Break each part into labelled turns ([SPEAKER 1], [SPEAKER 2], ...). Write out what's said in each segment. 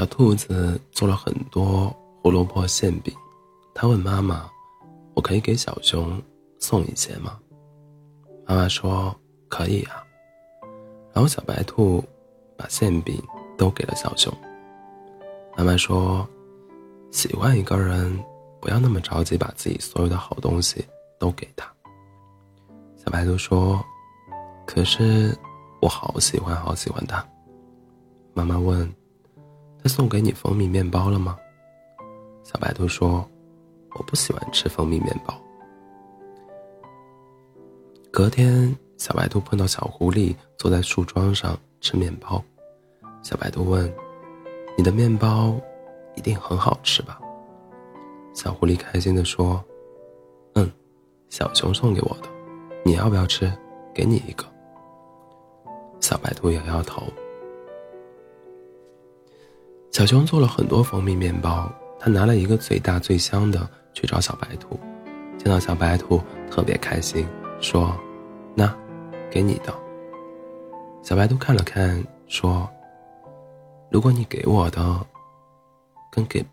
[SPEAKER 1] 小兔子做了很多胡萝卜馅饼，它问妈妈：“我可以给小熊送一些吗？”妈妈说：“可以啊。”然后小白兔把馅饼都给了小熊。妈妈说：“喜欢一个人，不要那么着急把自己所有的好东西都给他。”小白兔说：“可是我好喜欢好喜欢他。”妈妈问。他送给你蜂蜜面包了吗？小白兔说：“我不喜欢吃蜂蜜面包。”隔天，小白兔碰到小狐狸坐在树桩上吃面包。小白兔问：“你的面包一定很好吃吧？”小狐狸开心的说：“嗯，小熊送给我的，你要不要吃？给你一个。”小白兔摇摇头。小熊做了很多蜂蜜面包，他拿了一个最大最香的去找小白兔，见到小白兔特别开心，说：“那，给你的。”小白兔看了看，说：“如果你给我的，跟给，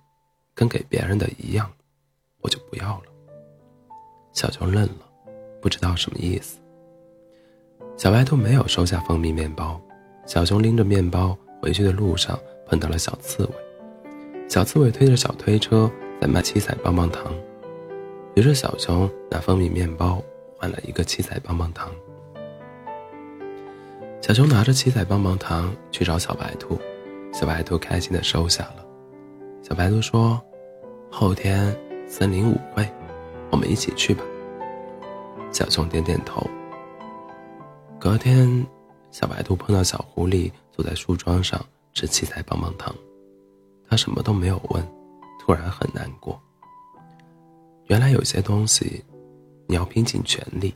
[SPEAKER 1] 跟给别人的一样，我就不要了。”小熊愣了，不知道什么意思。小白兔没有收下蜂蜜面包，小熊拎着面包回去的路上。碰到了小刺猬，小刺猬推着小推车在卖七彩棒棒糖，于是小熊拿蜂蜜面包换了一个七彩棒棒糖。小熊拿着七彩棒棒糖去找小白兔，小白兔开心的收下了。小白兔说：“后天森林舞会，我们一起去吧。”小熊点点头。隔天，小白兔碰到小狐狸坐在树桩上。吃七彩棒棒糖，他什么都没有问，突然很难过。原来有些东西，你要拼尽全力，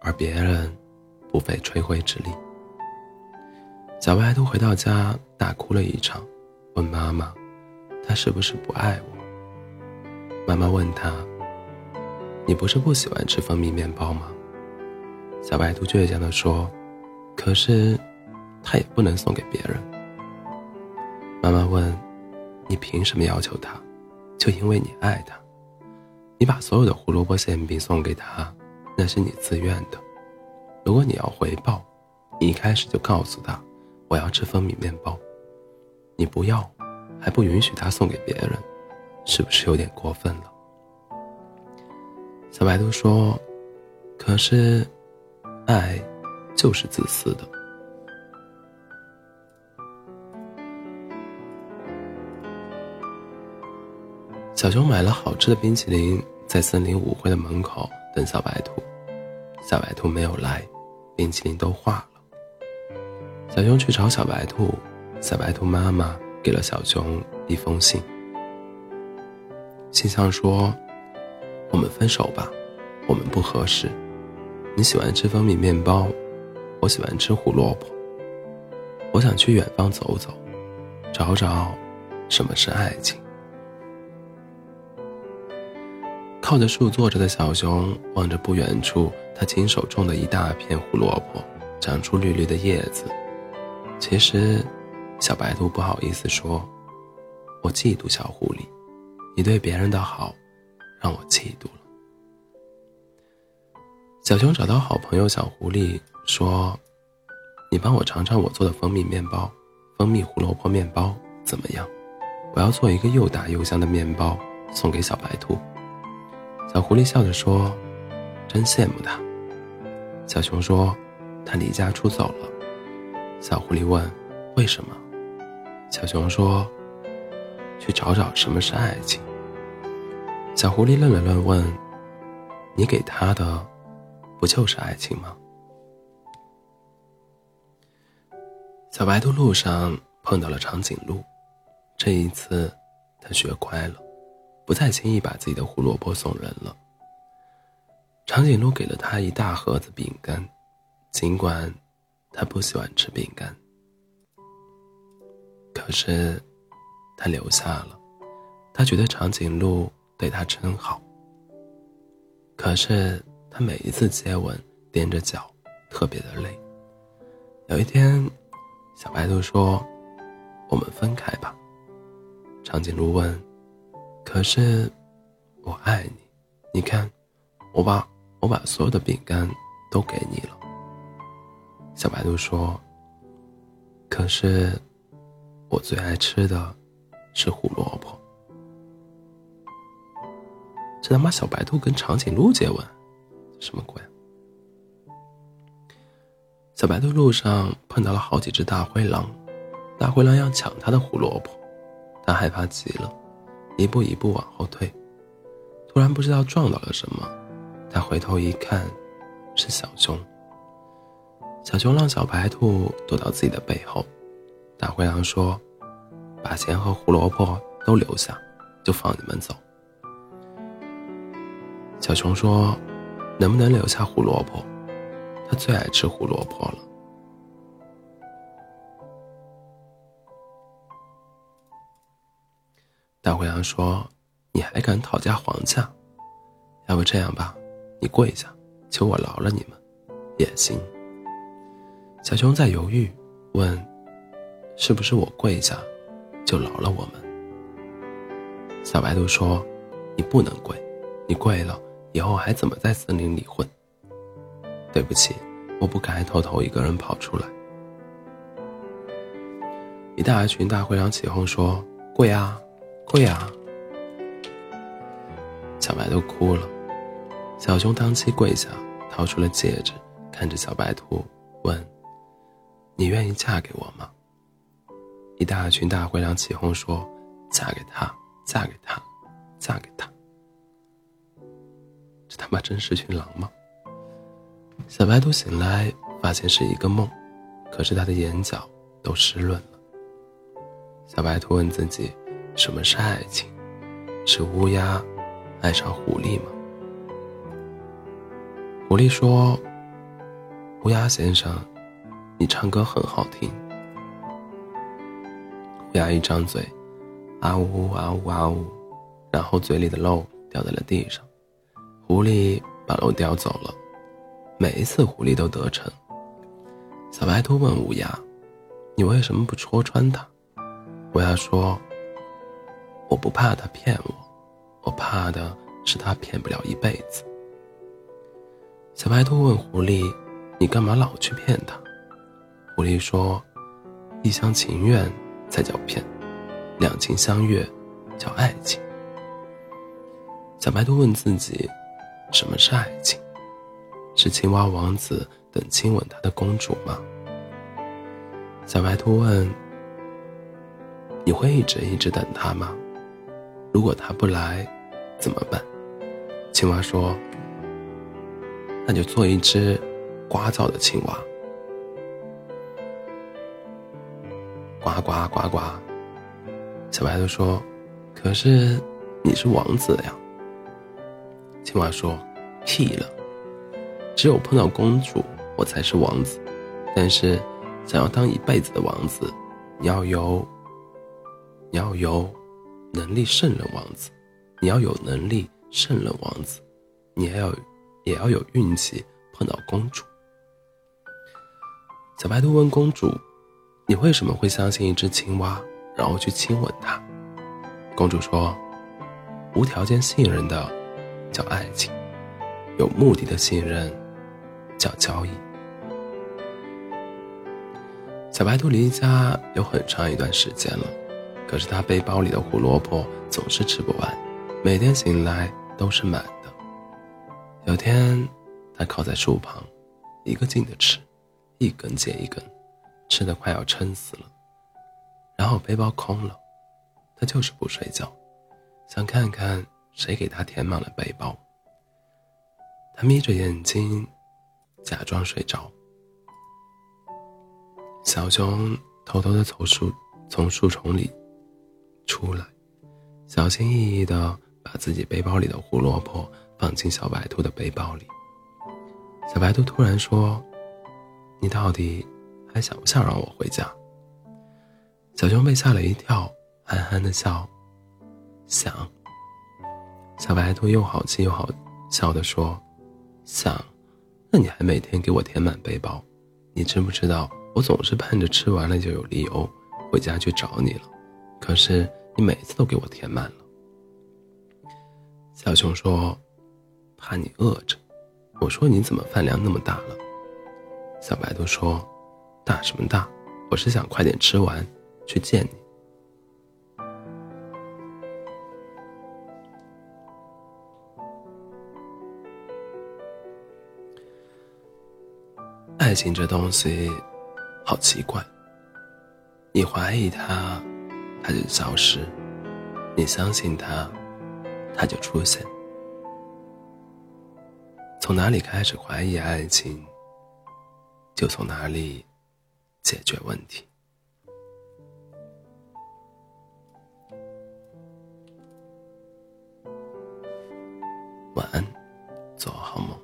[SPEAKER 1] 而别人不费吹灰之力。小白兔回到家大哭了一场，问妈妈：“他是不是不爱我？”妈妈问他：“你不是不喜欢吃蜂蜜面包吗？”小白兔倔强地说：“可是，他也不能送给别人。”妈妈问：“你凭什么要求他？就因为你爱他？你把所有的胡萝卜馅饼送给他，那是你自愿的。如果你要回报，你一开始就告诉他我要吃蜂蜜面包。你不要，还不允许他送给别人，是不是有点过分了？”小白兔说：“可是，爱，就是自私的。”小熊买了好吃的冰淇淋，在森林舞会的门口等小白兔。小白兔没有来，冰淇淋都化了。小熊去找小白兔，小白兔妈妈给了小熊一封信。信上说：“我们分手吧，我们不合适。你喜欢吃蜂蜜面包，我喜欢吃胡萝卜。我想去远方走走，找找什么是爱情。”靠着树坐着的小熊望着不远处，他亲手种的一大片胡萝卜，长出绿绿的叶子。其实，小白兔不好意思说：“我嫉妒小狐狸，你对别人的好，让我嫉妒了。”小熊找到好朋友小狐狸说：“你帮我尝尝我做的蜂蜜面包，蜂蜜胡萝卜面包怎么样？我要做一个又大又香的面包，送给小白兔。”小狐狸笑着说：“真羡慕他。”小熊说：“他离家出走了。”小狐狸问：“为什么？”小熊说：“去找找什么是爱情。”小狐狸愣了愣问：“你给他的，不就是爱情吗？”小白兔路上碰到了长颈鹿，这一次，他学乖了。不再轻易把自己的胡萝卜送人了。长颈鹿给了他一大盒子饼干，尽管他不喜欢吃饼干，可是他留下了。他觉得长颈鹿对他真好。可是他每一次接吻，踮着脚，特别的累。有一天，小白兔说：“我们分开吧，长颈鹿问：“可是，我爱你，你看，我把我把所有的饼干都给你了。”小白兔说：“可是，我最爱吃的是胡萝卜。”这他妈小白兔跟长颈鹿接吻，什么鬼？小白兔路上碰到了好几只大灰狼，大灰狼要抢它的胡萝卜，它害怕极了，一步一步往后退。突然不知道撞到了什么，他回头一看，是小熊。小熊让小白兔躲到自己的背后。大灰狼说：“把钱和胡萝卜都留下，就放你们走。”小熊说：“能不能留下胡萝卜？”他最爱吃胡萝卜了。大灰狼说：“你还敢讨价还价？要不这样吧，你跪下，求我饶了你们，也行。”小熊在犹豫，问：“是不是我跪下，就饶了我们？”小白兔说：“你不能跪，你跪了以后还怎么在森林里混？”对不起，我不该偷偷一个人跑出来。一大群大灰狼起哄说：“跪啊，会啊！”小白兔哭了，小熊当即跪下，掏出了戒指，看着小白兔问：“你愿意嫁给我吗？”一大群大灰狼起哄说：“嫁给他，嫁给他，嫁给他！”这他妈真是群狼吗？小白兔醒来，发现是一个梦，可是他的眼角都湿润了。小白兔问自己：“什么是爱情？是乌鸦爱上狐狸吗？”狐狸说：“乌鸦先生，你唱歌很好听。”乌鸦一张嘴，啊呜啊呜啊呜，然后嘴里的肉掉在了地上，狐狸把肉叼走了。每一次狐狸都得逞。小白兔问乌鸦：“你为什么不戳穿它？”乌鸦说：“我不怕他骗我，我怕的是他骗不了一辈子。”小白兔问狐狸：“你干嘛老去骗他？”狐狸说：“一厢情愿才叫骗，两情相悦叫爱情。”小白兔问自己：“什么是爱情？”是青蛙王子等亲吻他的公主吗？小白兔问：“你会一直一直等他吗？如果他不来，怎么办？”青蛙说：“那就做一只呱噪的青蛙，呱呱呱呱。”小白兔说：“可是你是王子呀。”青蛙说：“屁了。”只有碰到公主，我才是王子。但是，想要当一辈子的王子，你要有，你要有能力胜任王子，你要有能力胜任王子，你还要也要有运气碰到公主。小白兔问公主：“你为什么会相信一只青蛙，然后去亲吻它？”公主说：“无条件信任的叫爱情，有目的的信任。”叫交易。小白兔离家有很长一段时间了，可是他背包里的胡萝卜总是吃不完，每天醒来都是满的。有天，他靠在树旁，一个劲的吃，一根接一根，吃的快要撑死了。然后背包空了，他就是不睡觉，想看看谁给他填满了背包。他眯着眼睛。假装睡着，小熊偷偷的从树从树丛里出来，小心翼翼的把自己背包里的胡萝卜放进小白兔的背包里。小白兔突然说：“你到底还想不想让我回家？”小熊被吓了一跳，憨憨的笑：“想。”小白兔又好气又好笑的说：“想。”那你还每天给我填满背包，你知不知道我总是盼着吃完了就有理由回家去找你了，可是你每次都给我填满了。小熊说：“怕你饿着。”我说：“你怎么饭量那么大了？”小白兔说：“大什么大？我是想快点吃完，去见你。”爱情这东西，好奇怪。你怀疑它，它就消失；你相信它，它就出现。从哪里开始怀疑爱情，就从哪里解决问题。晚安。做好梦